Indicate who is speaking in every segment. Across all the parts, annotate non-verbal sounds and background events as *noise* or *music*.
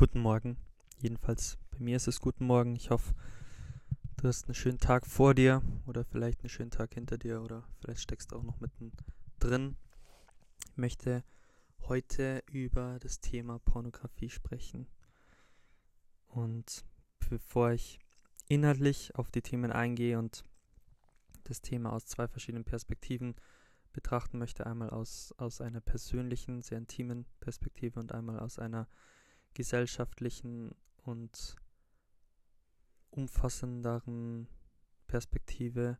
Speaker 1: Guten Morgen. Jedenfalls bei mir ist es guten Morgen. Ich hoffe, du hast einen schönen Tag vor dir oder vielleicht einen schönen Tag hinter dir oder vielleicht steckst du auch noch mitten drin. Ich möchte heute über das Thema Pornografie sprechen. Und bevor ich inhaltlich auf die Themen eingehe und das Thema aus zwei verschiedenen Perspektiven betrachten möchte, einmal aus, aus einer persönlichen, sehr intimen Perspektive und einmal aus einer gesellschaftlichen und umfassenderen Perspektive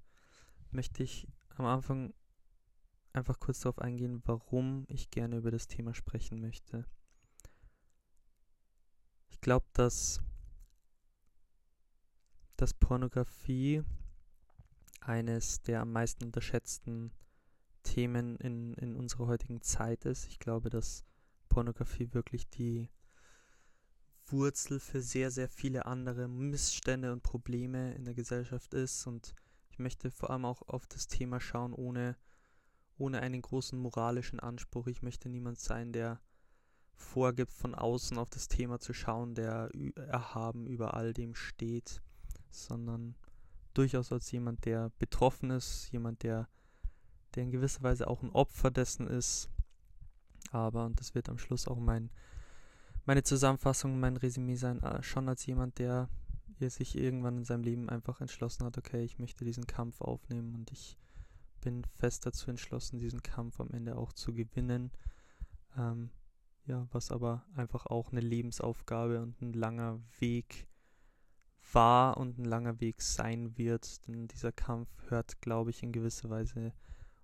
Speaker 1: möchte ich am Anfang einfach kurz darauf eingehen, warum ich gerne über das Thema sprechen möchte. Ich glaube, dass, dass Pornografie eines der am meisten unterschätzten Themen in, in unserer heutigen Zeit ist. Ich glaube, dass Pornografie wirklich die Wurzel für sehr, sehr viele andere Missstände und Probleme in der Gesellschaft ist. Und ich möchte vor allem auch auf das Thema schauen, ohne, ohne einen großen moralischen Anspruch. Ich möchte niemand sein, der vorgibt, von außen auf das Thema zu schauen, der erhaben über all dem steht, sondern durchaus als jemand, der betroffen ist, jemand, der, der in gewisser Weise auch ein Opfer dessen ist. Aber, und das wird am Schluss auch mein meine Zusammenfassung, mein Resümee sein, äh, schon als jemand, der sich irgendwann in seinem Leben einfach entschlossen hat, okay, ich möchte diesen Kampf aufnehmen und ich bin fest dazu entschlossen, diesen Kampf am Ende auch zu gewinnen. Ähm, ja, was aber einfach auch eine Lebensaufgabe und ein langer Weg war und ein langer Weg sein wird. Denn dieser Kampf hört, glaube ich, in gewisser Weise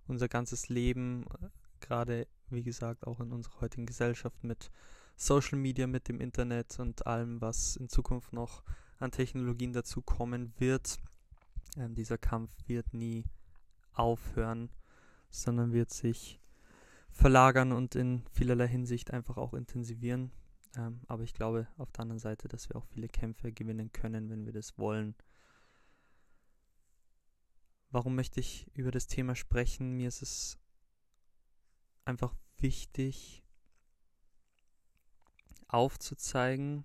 Speaker 1: unser ganzes Leben, äh, gerade wie gesagt auch in unserer heutigen Gesellschaft mit Social Media, mit dem Internet und allem, was in Zukunft noch an Technologien dazu kommen wird. Ähm, dieser Kampf wird nie aufhören, sondern wird sich verlagern und in vielerlei Hinsicht einfach auch intensivieren. Ähm, aber ich glaube auf der anderen Seite, dass wir auch viele Kämpfe gewinnen können, wenn wir das wollen. Warum möchte ich über das Thema sprechen? Mir ist es einfach wichtig, aufzuzeigen,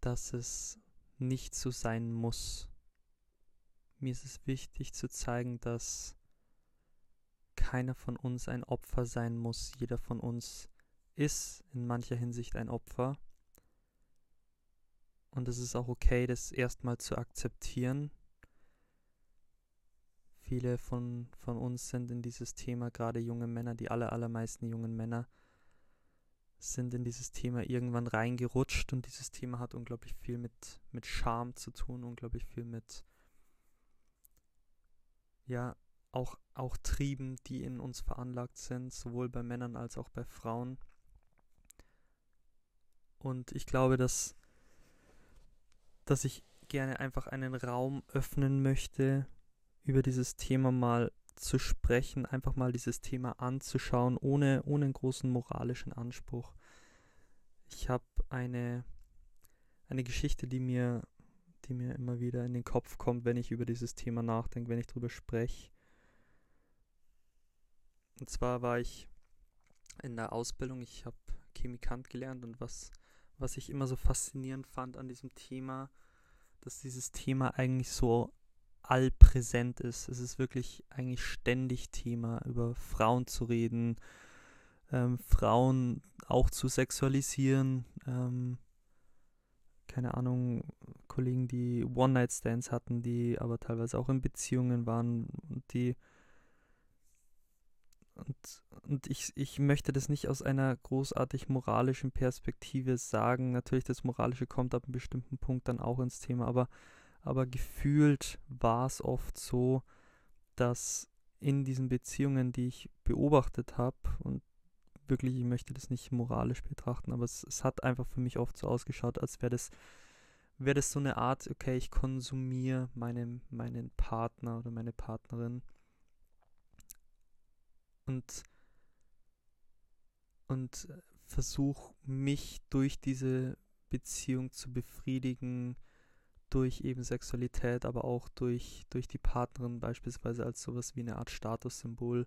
Speaker 1: dass es nicht so sein muss. Mir ist es wichtig zu zeigen, dass keiner von uns ein Opfer sein muss. Jeder von uns ist in mancher Hinsicht ein Opfer. Und es ist auch okay, das erstmal zu akzeptieren. Viele von, von uns sind in dieses Thema, gerade junge Männer, die aller, allermeisten jungen Männer, sind in dieses Thema irgendwann reingerutscht und dieses Thema hat unglaublich viel mit, mit Scham zu tun, unglaublich viel mit, ja, auch, auch Trieben, die in uns veranlagt sind, sowohl bei Männern als auch bei Frauen. Und ich glaube, dass, dass ich gerne einfach einen Raum öffnen möchte, über dieses Thema mal zu sprechen, einfach mal dieses Thema anzuschauen, ohne, ohne einen großen moralischen Anspruch. Ich habe eine, eine Geschichte, die mir, die mir immer wieder in den Kopf kommt, wenn ich über dieses Thema nachdenke, wenn ich darüber spreche. Und zwar war ich in der Ausbildung, ich habe Chemikant gelernt und was, was ich immer so faszinierend fand an diesem Thema, dass dieses Thema eigentlich so allpräsent ist. Es ist wirklich eigentlich ständig Thema, über Frauen zu reden, ähm, Frauen auch zu sexualisieren. Ähm, keine Ahnung, Kollegen, die One-Night-Stands hatten, die aber teilweise auch in Beziehungen waren und die und, und ich, ich möchte das nicht aus einer großartig moralischen Perspektive sagen. Natürlich, das Moralische kommt ab einem bestimmten Punkt dann auch ins Thema, aber aber gefühlt war es oft so, dass in diesen Beziehungen, die ich beobachtet habe, und wirklich, ich möchte das nicht moralisch betrachten, aber es, es hat einfach für mich oft so ausgeschaut, als wäre das, wäre das so eine Art, okay, ich konsumiere meinen, meinen Partner oder meine Partnerin. Und, und versuche mich durch diese Beziehung zu befriedigen, durch eben Sexualität, aber auch durch, durch die Partnerin beispielsweise als sowas wie eine Art Statussymbol.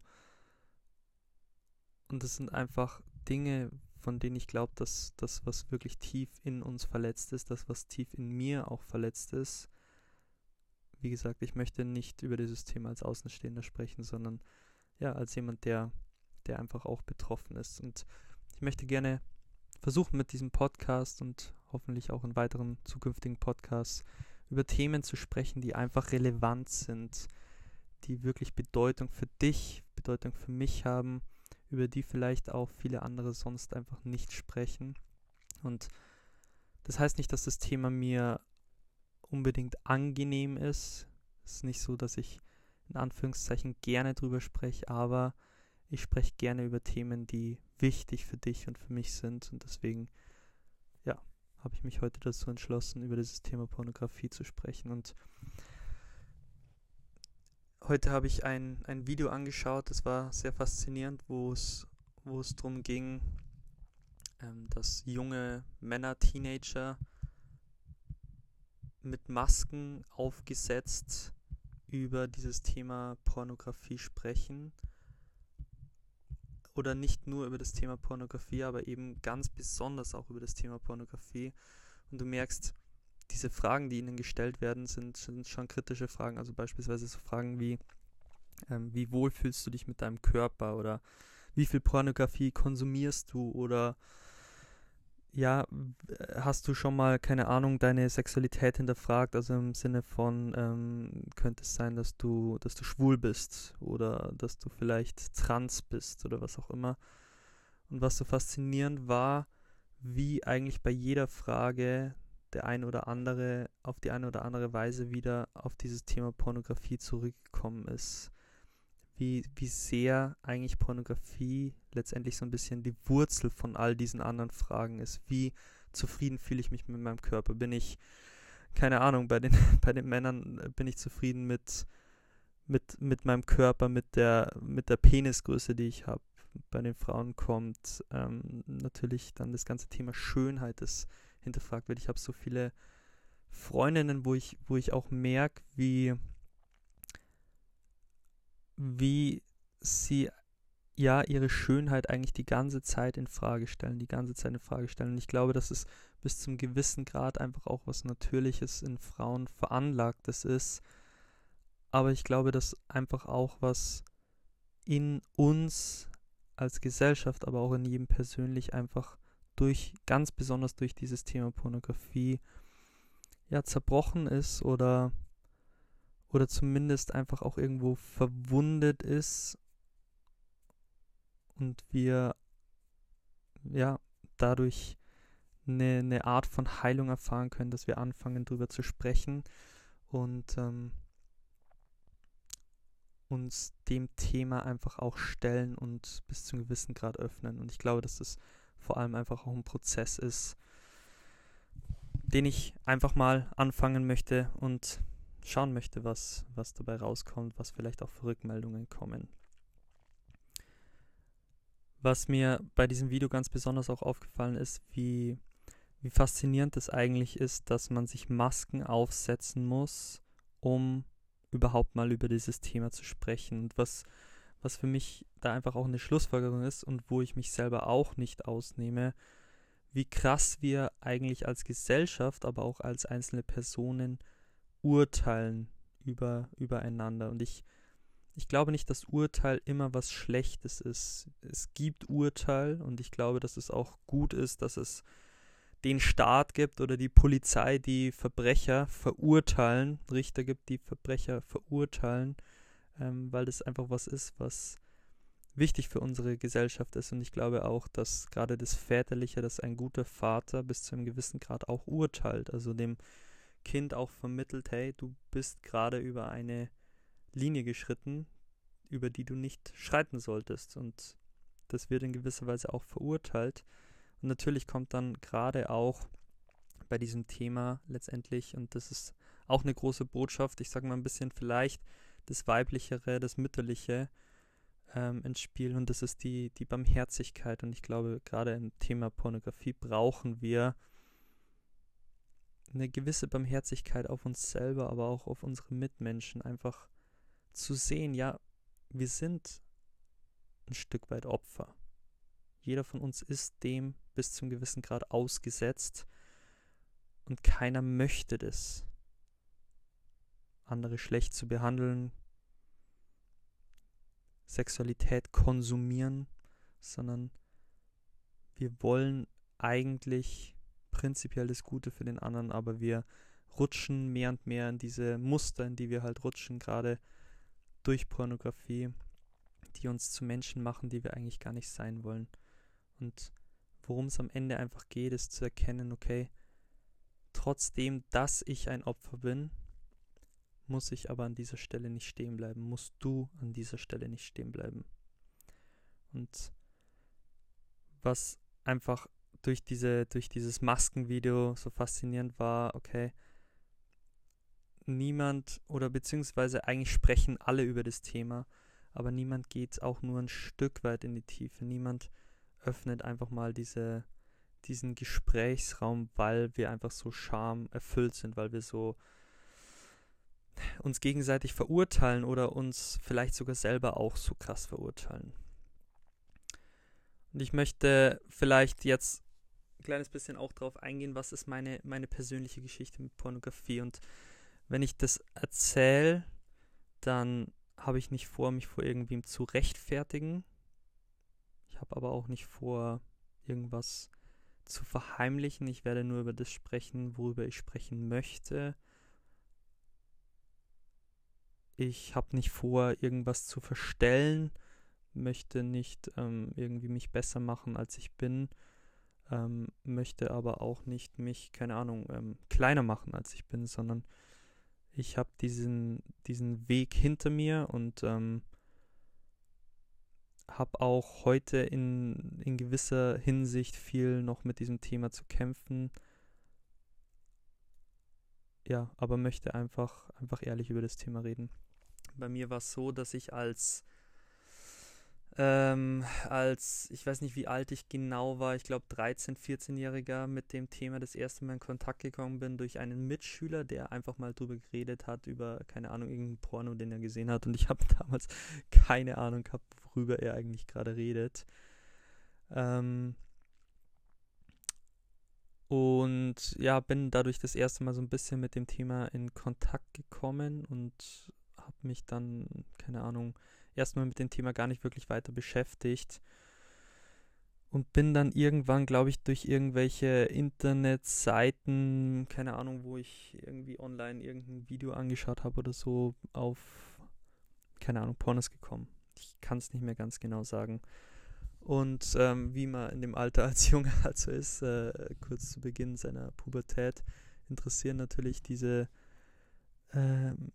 Speaker 1: Und das sind einfach Dinge, von denen ich glaube, dass das, was wirklich tief in uns verletzt ist, das, was tief in mir auch verletzt ist, wie gesagt, ich möchte nicht über dieses Thema als Außenstehender sprechen, sondern ja, als jemand, der, der einfach auch betroffen ist. Und ich möchte gerne versuchen mit diesem Podcast und hoffentlich auch in weiteren zukünftigen Podcasts über Themen zu sprechen, die einfach relevant sind, die wirklich Bedeutung für dich, Bedeutung für mich haben, über die vielleicht auch viele andere sonst einfach nicht sprechen. Und das heißt nicht, dass das Thema mir unbedingt angenehm ist. Es ist nicht so, dass ich in Anführungszeichen gerne drüber spreche, aber ich spreche gerne über Themen, die wichtig für dich und für mich sind. Und deswegen, habe ich mich heute dazu entschlossen, über dieses Thema Pornografie zu sprechen. Und heute habe ich ein, ein Video angeschaut, das war sehr faszinierend, wo es, darum ging, ähm, dass junge Männer, Teenager mit Masken aufgesetzt über dieses Thema Pornografie sprechen. Oder nicht nur über das Thema Pornografie, aber eben ganz besonders auch über das Thema Pornografie. Und du merkst, diese Fragen, die ihnen gestellt werden, sind, sind schon kritische Fragen. Also beispielsweise so Fragen wie, ähm, wie wohl fühlst du dich mit deinem Körper oder wie viel Pornografie konsumierst du oder ja, hast du schon mal, keine Ahnung, deine Sexualität hinterfragt? Also im Sinne von, ähm, könnte es sein, dass du, dass du schwul bist oder dass du vielleicht trans bist oder was auch immer. Und was so faszinierend war, wie eigentlich bei jeder Frage der ein oder andere auf die eine oder andere Weise wieder auf dieses Thema Pornografie zurückgekommen ist. Wie, wie sehr eigentlich Pornografie letztendlich so ein bisschen die Wurzel von all diesen anderen Fragen ist. Wie zufrieden fühle ich mich mit meinem Körper? Bin ich, keine Ahnung, bei den, *laughs* bei den Männern bin ich zufrieden mit, mit, mit meinem Körper, mit der, mit der Penisgröße, die ich habe. Bei den Frauen kommt ähm, natürlich dann das ganze Thema Schönheit, das hinterfragt wird. Ich habe so viele Freundinnen, wo ich, wo ich auch merke, wie, wie sie ja ihre Schönheit eigentlich die ganze Zeit in Frage stellen, die ganze Zeit in Frage stellen. Und ich glaube, dass es bis zum gewissen Grad einfach auch was Natürliches in Frauen veranlagtes ist. Aber ich glaube, dass einfach auch was in uns als Gesellschaft, aber auch in jedem persönlich einfach durch, ganz besonders durch dieses Thema Pornografie, ja, zerbrochen ist oder, oder zumindest einfach auch irgendwo verwundet ist und wir, ja, dadurch eine, eine Art von Heilung erfahren können, dass wir anfangen, darüber zu sprechen und ähm, uns dem Thema einfach auch stellen und bis zu einem gewissen Grad öffnen. Und ich glaube, dass das vor allem einfach auch ein Prozess ist, den ich einfach mal anfangen möchte und schauen möchte, was, was dabei rauskommt, was vielleicht auch für Rückmeldungen kommen. Was mir bei diesem Video ganz besonders auch aufgefallen ist, wie, wie faszinierend es eigentlich ist, dass man sich Masken aufsetzen muss, um überhaupt mal über dieses Thema zu sprechen. Und was was für mich da einfach auch eine Schlussfolgerung ist und wo ich mich selber auch nicht ausnehme, wie krass wir eigentlich als Gesellschaft, aber auch als einzelne Personen urteilen über, übereinander. Und ich, ich glaube nicht, dass Urteil immer was Schlechtes ist. Es gibt Urteil und ich glaube, dass es auch gut ist, dass es den Staat gibt oder die Polizei, die Verbrecher verurteilen, Richter gibt, die Verbrecher verurteilen ähm, weil das einfach was ist, was wichtig für unsere Gesellschaft ist. Und ich glaube auch, dass gerade das Väterliche, dass ein guter Vater bis zu einem gewissen Grad auch urteilt, also dem Kind auch vermittelt, hey, du bist gerade über eine Linie geschritten, über die du nicht schreiten solltest. Und das wird in gewisser Weise auch verurteilt. Und natürlich kommt dann gerade auch bei diesem Thema letztendlich, und das ist auch eine große Botschaft, ich sage mal ein bisschen vielleicht das Weiblichere, das Mütterliche ähm, ins Spiel und das ist die, die Barmherzigkeit. Und ich glaube, gerade im Thema Pornografie brauchen wir eine gewisse Barmherzigkeit auf uns selber, aber auch auf unsere Mitmenschen. Einfach zu sehen, ja, wir sind ein Stück weit Opfer. Jeder von uns ist dem bis zum gewissen Grad ausgesetzt und keiner möchte das. Andere schlecht zu behandeln, Sexualität konsumieren, sondern wir wollen eigentlich prinzipiell das Gute für den anderen, aber wir rutschen mehr und mehr in diese Muster, in die wir halt rutschen, gerade durch Pornografie, die uns zu Menschen machen, die wir eigentlich gar nicht sein wollen. Und worum es am Ende einfach geht, ist zu erkennen, okay, trotzdem, dass ich ein Opfer bin, muss ich aber an dieser Stelle nicht stehen bleiben, musst du an dieser Stelle nicht stehen bleiben. Und was einfach durch diese, durch dieses Maskenvideo so faszinierend war, okay, niemand oder beziehungsweise eigentlich sprechen alle über das Thema, aber niemand geht auch nur ein Stück weit in die Tiefe. Niemand öffnet einfach mal diese, diesen Gesprächsraum, weil wir einfach so Scham erfüllt sind, weil wir so uns gegenseitig verurteilen oder uns vielleicht sogar selber auch so krass verurteilen. Und ich möchte vielleicht jetzt ein kleines bisschen auch darauf eingehen, was ist meine, meine persönliche Geschichte mit Pornografie. Und wenn ich das erzähle, dann habe ich nicht vor, mich vor irgendwem zu rechtfertigen. Ich habe aber auch nicht vor, irgendwas zu verheimlichen. Ich werde nur über das sprechen, worüber ich sprechen möchte. Ich habe nicht vor, irgendwas zu verstellen, möchte nicht ähm, irgendwie mich besser machen, als ich bin, ähm, möchte aber auch nicht mich, keine Ahnung, ähm, kleiner machen, als ich bin, sondern ich habe diesen, diesen Weg hinter mir und ähm, habe auch heute in, in gewisser Hinsicht viel noch mit diesem Thema zu kämpfen. Ja, aber möchte einfach, einfach ehrlich über das Thema reden. Bei mir war es so, dass ich als ähm, als, ich weiß nicht, wie alt ich genau war, ich glaube 13-, 14-Jähriger mit dem Thema das erste Mal in Kontakt gekommen bin durch einen Mitschüler, der einfach mal drüber geredet hat, über, keine Ahnung, irgendeinen Porno, den er gesehen hat. Und ich *laughs* habe damals keine Ahnung gehabt, worüber er eigentlich gerade redet. Ähm, und ja, bin dadurch das erste Mal so ein bisschen mit dem Thema in Kontakt gekommen und habe mich dann, keine Ahnung, erstmal mit dem Thema gar nicht wirklich weiter beschäftigt und bin dann irgendwann, glaube ich, durch irgendwelche Internetseiten, keine Ahnung, wo ich irgendwie online irgendein Video angeschaut habe oder so, auf, keine Ahnung, Pornos gekommen. Ich kann es nicht mehr ganz genau sagen. Und ähm, wie man in dem Alter als *laughs* Junge halt so ist, äh, kurz zu Beginn seiner Pubertät, interessieren natürlich diese ähm,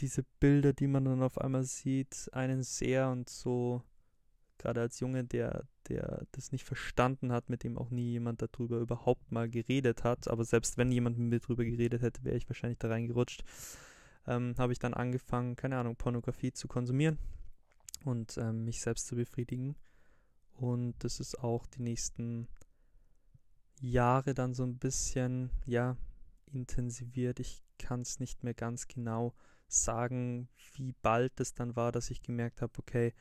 Speaker 1: diese Bilder, die man dann auf einmal sieht, einen sehr und so, gerade als Junge, der, der das nicht verstanden hat, mit dem auch nie jemand darüber überhaupt mal geredet hat, aber selbst wenn jemand mit mir darüber geredet hätte, wäre ich wahrscheinlich da reingerutscht, ähm, habe ich dann angefangen, keine Ahnung, Pornografie zu konsumieren und ähm, mich selbst zu befriedigen. Und das ist auch die nächsten Jahre dann so ein bisschen, ja, intensiviert. Ich kann es nicht mehr ganz genau sagen, wie bald es dann war, dass ich gemerkt habe, okay,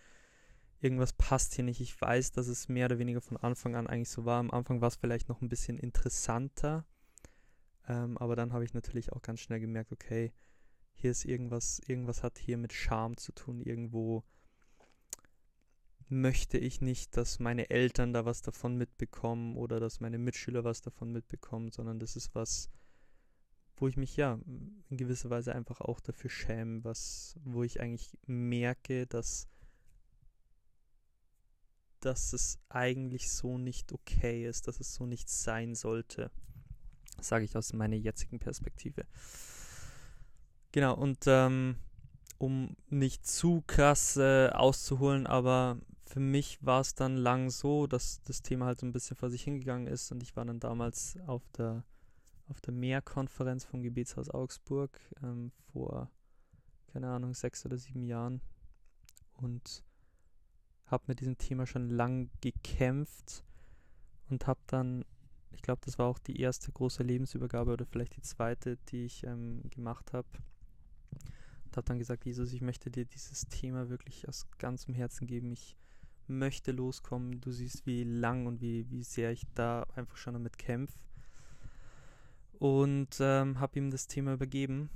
Speaker 1: irgendwas passt hier nicht. Ich weiß, dass es mehr oder weniger von Anfang an eigentlich so war. Am Anfang war es vielleicht noch ein bisschen interessanter, ähm, aber dann habe ich natürlich auch ganz schnell gemerkt, okay, hier ist irgendwas, irgendwas hat hier mit Scham zu tun. Irgendwo möchte ich nicht, dass meine Eltern da was davon mitbekommen oder dass meine Mitschüler was davon mitbekommen, sondern das ist was, wo ich mich ja in gewisser Weise einfach auch dafür schäme, was, wo ich eigentlich merke, dass, dass es eigentlich so nicht okay ist, dass es so nicht sein sollte. Sage ich aus meiner jetzigen Perspektive. Genau, und ähm, um nicht zu krass äh, auszuholen, aber für mich war es dann lang so, dass das Thema halt so ein bisschen vor sich hingegangen ist und ich war dann damals auf der auf der Mehrkonferenz vom Gebetshaus Augsburg ähm, vor, keine Ahnung, sechs oder sieben Jahren und habe mit diesem Thema schon lang gekämpft und habe dann, ich glaube, das war auch die erste große Lebensübergabe oder vielleicht die zweite, die ich ähm, gemacht habe. Und habe dann gesagt, Jesus, ich möchte dir dieses Thema wirklich aus ganzem Herzen geben. Ich möchte loskommen. Du siehst, wie lang und wie, wie sehr ich da einfach schon damit kämpfe. Und ähm, habe ihm das Thema übergeben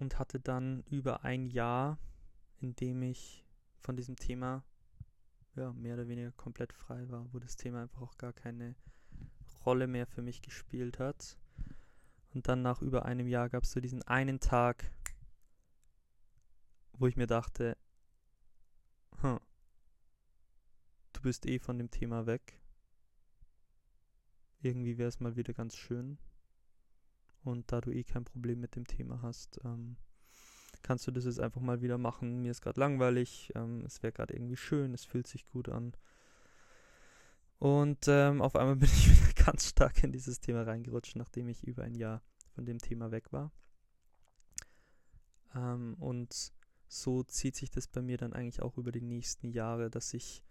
Speaker 1: und hatte dann über ein Jahr, in dem ich von diesem Thema ja, mehr oder weniger komplett frei war, wo das Thema einfach auch gar keine Rolle mehr für mich gespielt hat. Und dann nach über einem Jahr gab es so diesen einen Tag, wo ich mir dachte, hm, du bist eh von dem Thema weg. Irgendwie wäre es mal wieder ganz schön. Und da du eh kein Problem mit dem Thema hast, ähm, kannst du das jetzt einfach mal wieder machen. Mir ist gerade langweilig, ähm, es wäre gerade irgendwie schön, es fühlt sich gut an. Und ähm, auf einmal *laughs* bin ich wieder ganz stark in dieses Thema reingerutscht, nachdem ich über ein Jahr von dem Thema weg war. Ähm, und so zieht sich das bei mir dann eigentlich auch über die nächsten Jahre, dass ich,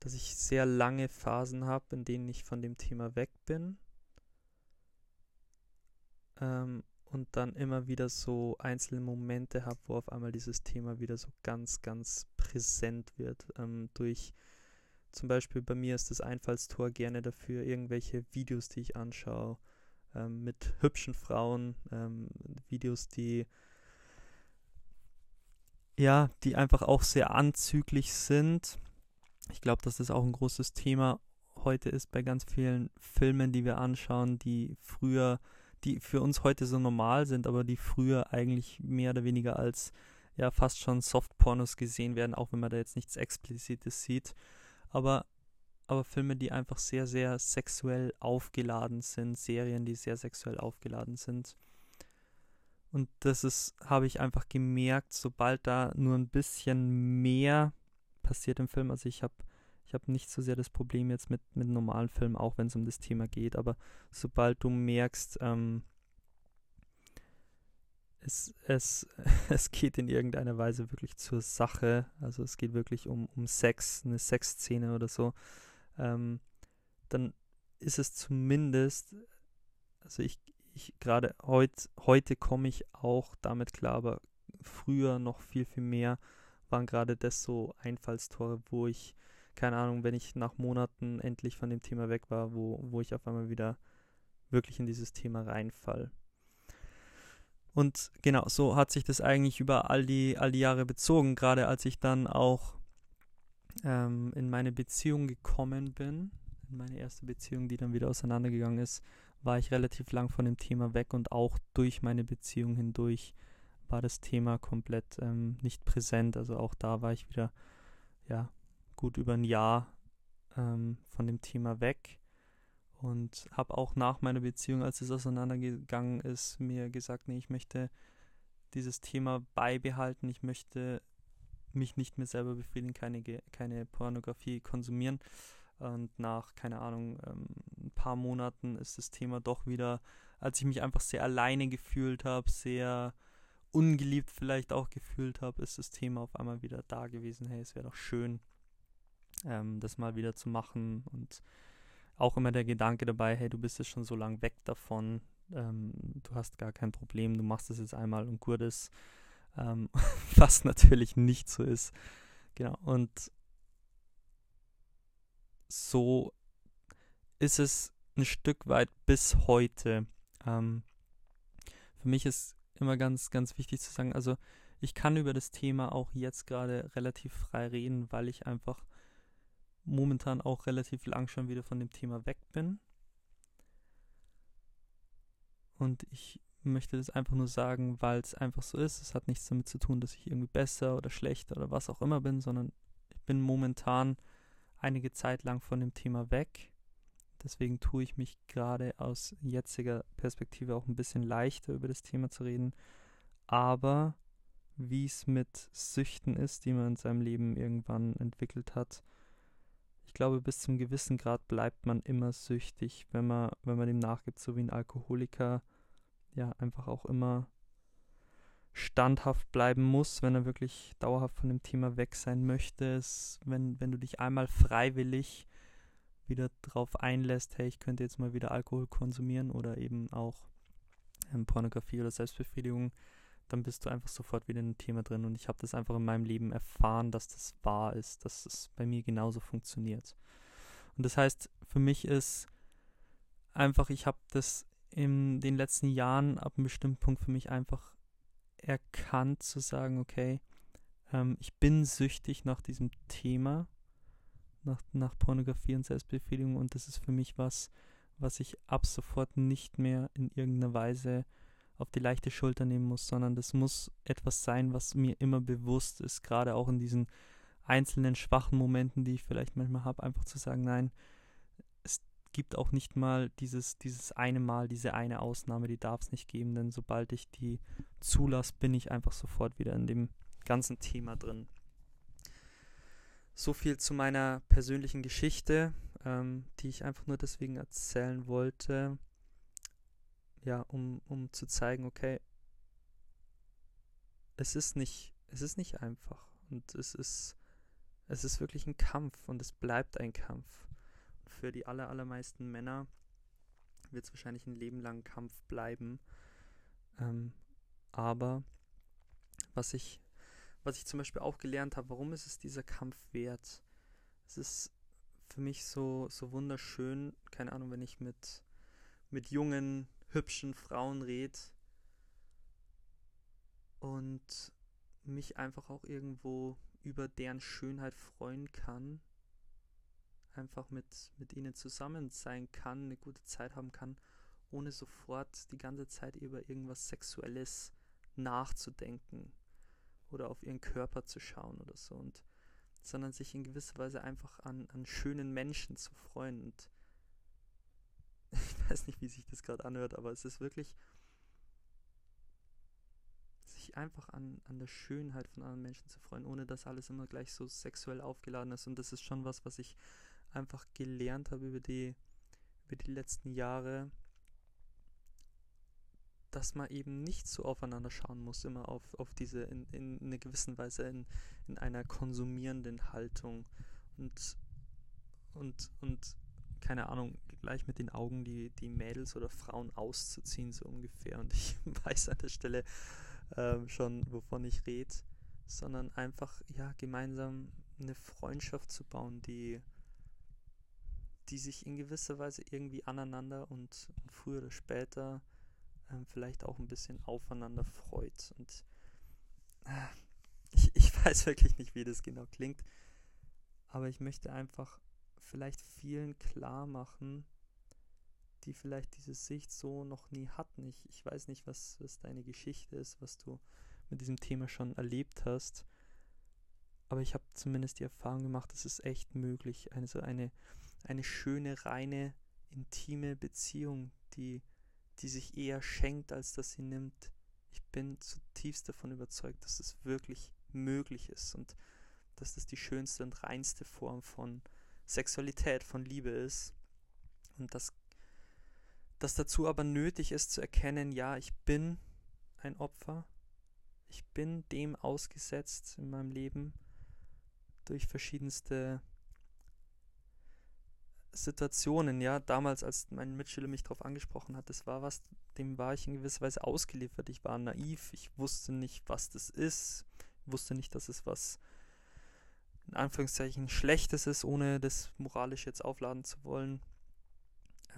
Speaker 1: dass ich sehr lange Phasen habe, in denen ich von dem Thema weg bin. Ähm, und dann immer wieder so einzelne Momente habe, wo auf einmal dieses Thema wieder so ganz, ganz präsent wird. Ähm, durch zum Beispiel bei mir ist das Einfallstor gerne dafür, irgendwelche Videos, die ich anschaue, ähm, mit hübschen Frauen, ähm, Videos, die ja, die einfach auch sehr anzüglich sind. Ich glaube, dass das auch ein großes Thema heute ist bei ganz vielen Filmen, die wir anschauen, die früher die für uns heute so normal sind, aber die früher eigentlich mehr oder weniger als ja fast schon Softpornos gesehen werden, auch wenn man da jetzt nichts Explizites sieht. Aber, aber Filme, die einfach sehr, sehr sexuell aufgeladen sind, Serien, die sehr sexuell aufgeladen sind. Und das ist, habe ich einfach gemerkt, sobald da nur ein bisschen mehr passiert im Film. Also ich habe ich habe nicht so sehr das Problem jetzt mit, mit normalen Filmen, auch wenn es um das Thema geht, aber sobald du merkst, ähm, es, es, *laughs* es geht in irgendeiner Weise wirklich zur Sache, also es geht wirklich um, um Sex, eine Sexszene oder so, ähm, dann ist es zumindest, also ich, ich gerade heut, heute komme ich auch damit klar, aber früher noch viel, viel mehr waren gerade das so Einfallstore, wo ich keine Ahnung, wenn ich nach Monaten endlich von dem Thema weg war, wo, wo ich auf einmal wieder wirklich in dieses Thema reinfall. Und genau, so hat sich das eigentlich über all die, all die Jahre bezogen, gerade als ich dann auch ähm, in meine Beziehung gekommen bin, in meine erste Beziehung, die dann wieder auseinandergegangen ist, war ich relativ lang von dem Thema weg und auch durch meine Beziehung hindurch war das Thema komplett ähm, nicht präsent. Also auch da war ich wieder, ja, gut über ein Jahr ähm, von dem Thema weg und habe auch nach meiner Beziehung, als es auseinandergegangen ist, mir gesagt, nee, ich möchte dieses Thema beibehalten, ich möchte mich nicht mehr selber befriedigen, keine, keine Pornografie konsumieren. Und nach, keine Ahnung, ähm, ein paar Monaten ist das Thema doch wieder, als ich mich einfach sehr alleine gefühlt habe, sehr ungeliebt vielleicht auch gefühlt habe, ist das Thema auf einmal wieder da gewesen. Hey, es wäre doch schön, ähm, das mal wieder zu machen und auch immer der Gedanke dabei, hey, du bist jetzt schon so lang weg davon, ähm, du hast gar kein Problem, du machst es jetzt einmal und gut ist, ähm, *laughs* was natürlich nicht so ist. Genau, und so ist es ein Stück weit bis heute. Ähm, für mich ist immer ganz, ganz wichtig zu sagen, also ich kann über das Thema auch jetzt gerade relativ frei reden, weil ich einfach momentan auch relativ lang schon wieder von dem Thema weg bin. Und ich möchte das einfach nur sagen, weil es einfach so ist. Es hat nichts damit zu tun, dass ich irgendwie besser oder schlechter oder was auch immer bin, sondern ich bin momentan einige Zeit lang von dem Thema weg. Deswegen tue ich mich gerade aus jetziger Perspektive auch ein bisschen leichter über das Thema zu reden. Aber wie es mit Süchten ist, die man in seinem Leben irgendwann entwickelt hat, ich glaube, bis zum gewissen Grad bleibt man immer süchtig, wenn man, wenn man dem nachgibt, so wie ein Alkoholiker, ja, einfach auch immer standhaft bleiben muss, wenn er wirklich dauerhaft von dem Thema weg sein möchte. Es, wenn, wenn du dich einmal freiwillig wieder drauf einlässt, hey, ich könnte jetzt mal wieder Alkohol konsumieren oder eben auch ähm, Pornografie oder Selbstbefriedigung, dann bist du einfach sofort wieder in ein Thema drin. Und ich habe das einfach in meinem Leben erfahren, dass das wahr ist, dass es bei mir genauso funktioniert. Und das heißt, für mich ist einfach, ich habe das in den letzten Jahren ab einem bestimmten Punkt für mich einfach erkannt zu sagen, okay, ähm, ich bin süchtig nach diesem Thema, nach, nach Pornografie und Selbstbefriedigung und das ist für mich was, was ich ab sofort nicht mehr in irgendeiner Weise auf die leichte Schulter nehmen muss, sondern das muss etwas sein, was mir immer bewusst ist, gerade auch in diesen einzelnen schwachen Momenten, die ich vielleicht manchmal habe, einfach zu sagen, nein, es gibt auch nicht mal dieses, dieses eine Mal, diese eine Ausnahme, die darf es nicht geben, denn sobald ich die zulasse, bin ich einfach sofort wieder in dem ganzen Thema drin. So viel zu meiner persönlichen Geschichte, ähm, die ich einfach nur deswegen erzählen wollte, ja, um, um zu zeigen, okay, es ist nicht, es ist nicht einfach und es ist, es ist wirklich ein Kampf und es bleibt ein Kampf. Und für die aller, allermeisten Männer wird es wahrscheinlich ein Leben lang Kampf bleiben. Ähm, aber was ich, was ich zum Beispiel auch gelernt habe, warum ist es dieser Kampf wert? Es ist für mich so, so wunderschön, keine Ahnung, wenn ich mit, mit jungen hübschen Frauen redet und mich einfach auch irgendwo über deren Schönheit freuen kann, einfach mit, mit ihnen zusammen sein kann, eine gute Zeit haben kann, ohne sofort die ganze Zeit über irgendwas Sexuelles nachzudenken oder auf ihren Körper zu schauen oder so und sondern sich in gewisser Weise einfach an, an schönen Menschen zu freuen und *laughs* ich weiß nicht, wie sich das gerade anhört, aber es ist wirklich sich einfach an, an der Schönheit von anderen Menschen zu freuen, ohne dass alles immer gleich so sexuell aufgeladen ist. Und das ist schon was, was ich einfach gelernt habe über die, über die letzten Jahre, dass man eben nicht so aufeinander schauen muss, immer auf, auf diese, in, in einer gewissen Weise in, in einer konsumierenden Haltung und, und, und keine Ahnung, gleich mit den Augen die, die Mädels oder Frauen auszuziehen, so ungefähr. Und ich *laughs* weiß an der Stelle ähm, schon, wovon ich rede, sondern einfach, ja, gemeinsam eine Freundschaft zu bauen, die, die sich in gewisser Weise irgendwie aneinander und, früher oder später ähm, vielleicht auch ein bisschen aufeinander freut. Und äh, *laughs* ich, ich weiß wirklich nicht, wie das genau klingt, aber ich möchte einfach vielleicht vielen klar machen, die vielleicht diese Sicht so noch nie hatten. Ich, ich weiß nicht, was, was deine Geschichte ist, was du mit diesem Thema schon erlebt hast. Aber ich habe zumindest die Erfahrung gemacht, es ist echt möglich. Also eine, eine schöne, reine, intime Beziehung, die, die sich eher schenkt, als dass sie nimmt. Ich bin zutiefst davon überzeugt, dass es wirklich möglich ist und dass das die schönste und reinste Form von, Sexualität, von Liebe ist. Und dass, dass dazu aber nötig ist zu erkennen, ja, ich bin ein Opfer. Ich bin dem ausgesetzt in meinem Leben durch verschiedenste Situationen, ja, damals, als mein Mitschüler mich darauf angesprochen hat, das war was, dem war ich in gewisser Weise ausgeliefert. Ich war naiv, ich wusste nicht, was das ist, wusste nicht, dass es was in Anführungszeichen Schlechtes ist, ohne das moralisch jetzt aufladen zu wollen.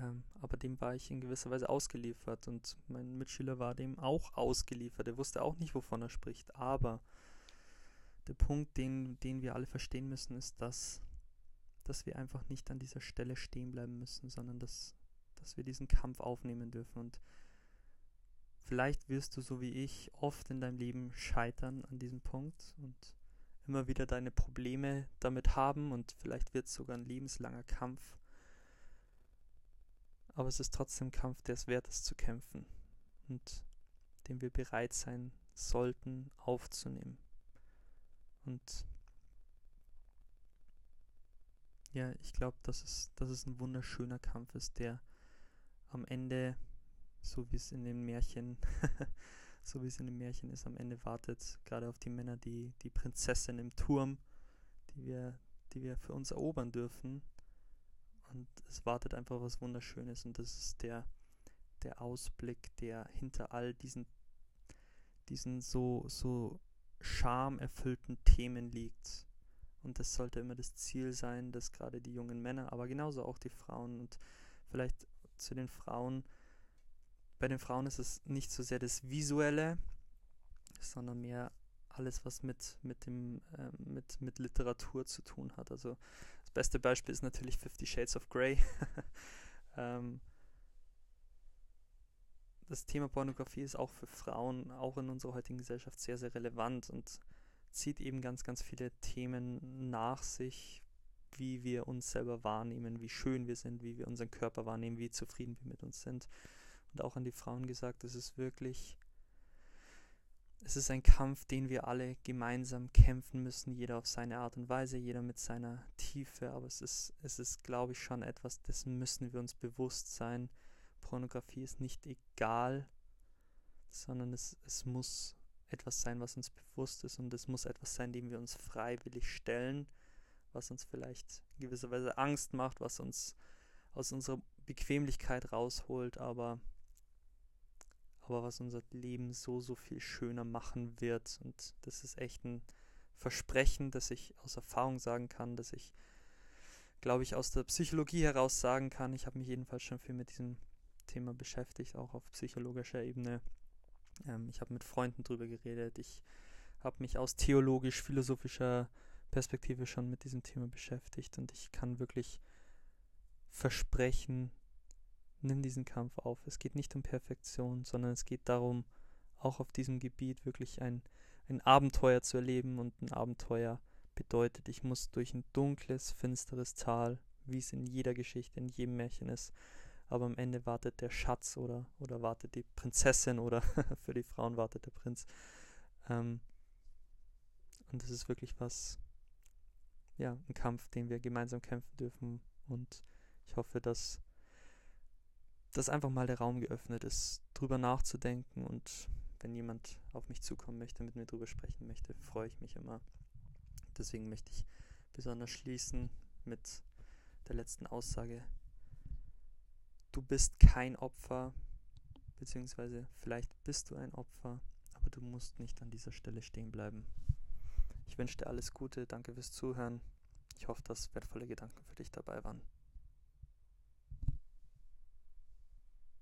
Speaker 1: Ähm, aber dem war ich in gewisser Weise ausgeliefert und mein Mitschüler war dem auch ausgeliefert. Er wusste auch nicht, wovon er spricht. Aber der Punkt, den, den wir alle verstehen müssen, ist, dass, dass wir einfach nicht an dieser Stelle stehen bleiben müssen, sondern dass, dass wir diesen Kampf aufnehmen dürfen. Und vielleicht wirst du, so wie ich, oft in deinem Leben scheitern an diesem Punkt und immer wieder deine Probleme damit haben und vielleicht wird es sogar ein lebenslanger Kampf. Aber es ist trotzdem ein Kampf, der es wert ist zu kämpfen und den wir bereit sein sollten aufzunehmen. Und ja, ich glaube, dass es, dass es ein wunderschöner Kampf ist, der am Ende, so wie es in den Märchen *laughs* so wie es in dem Märchen ist, am Ende wartet gerade auf die Männer die, die Prinzessin im Turm, die wir, die wir für uns erobern dürfen. Und es wartet einfach was Wunderschönes und das ist der, der Ausblick, der hinter all diesen, diesen so, so schamerfüllten Themen liegt. Und das sollte immer das Ziel sein, dass gerade die jungen Männer, aber genauso auch die Frauen und vielleicht zu den Frauen, bei den Frauen ist es nicht so sehr das Visuelle, sondern mehr alles, was mit, mit, dem, äh, mit, mit Literatur zu tun hat. Also das beste Beispiel ist natürlich Fifty Shades of Grey. *laughs* ähm, das Thema Pornografie ist auch für Frauen, auch in unserer heutigen Gesellschaft, sehr, sehr relevant und zieht eben ganz, ganz viele Themen nach sich, wie wir uns selber wahrnehmen, wie schön wir sind, wie wir unseren Körper wahrnehmen, wie zufrieden wir mit uns sind. Und auch an die Frauen gesagt, es ist wirklich, es ist ein Kampf, den wir alle gemeinsam kämpfen müssen, jeder auf seine Art und Weise, jeder mit seiner Tiefe, aber es ist, es ist, glaube ich, schon etwas, dessen müssen wir uns bewusst sein. Pornografie ist nicht egal, sondern es, es muss etwas sein, was uns bewusst ist. Und es muss etwas sein, dem wir uns freiwillig stellen, was uns vielleicht in gewisser Weise Angst macht, was uns aus unserer Bequemlichkeit rausholt, aber, aber was unser Leben so, so viel schöner machen wird. Und das ist echt ein Versprechen, das ich aus Erfahrung sagen kann, dass ich, glaube ich, aus der Psychologie heraus sagen kann. Ich habe mich jedenfalls schon viel mit diesem Thema beschäftigt, auch auf psychologischer Ebene. Ähm, ich habe mit Freunden drüber geredet. Ich habe mich aus theologisch-philosophischer Perspektive schon mit diesem Thema beschäftigt und ich kann wirklich versprechen, nimm diesen Kampf auf. Es geht nicht um Perfektion, sondern es geht darum, auch auf diesem Gebiet wirklich ein, ein Abenteuer zu erleben und ein Abenteuer bedeutet, ich muss durch ein dunkles, finsteres Tal, wie es in jeder Geschichte, in jedem Märchen ist, aber am Ende wartet der Schatz oder, oder wartet die Prinzessin oder *laughs* für die Frauen wartet der Prinz. Ähm, und das ist wirklich was, ja, ein Kampf, den wir gemeinsam kämpfen dürfen. Und ich hoffe, dass, dass einfach mal der Raum geöffnet ist, drüber nachzudenken. Und wenn jemand auf mich zukommen möchte, mit mir drüber sprechen möchte, freue ich mich immer. Deswegen möchte ich besonders schließen mit der letzten Aussage, du bist kein Opfer, beziehungsweise vielleicht bist du ein Opfer, aber du musst nicht an dieser Stelle stehen bleiben. Ich wünsche dir alles Gute, danke fürs Zuhören. Ich hoffe, dass wertvolle Gedanken für dich dabei waren.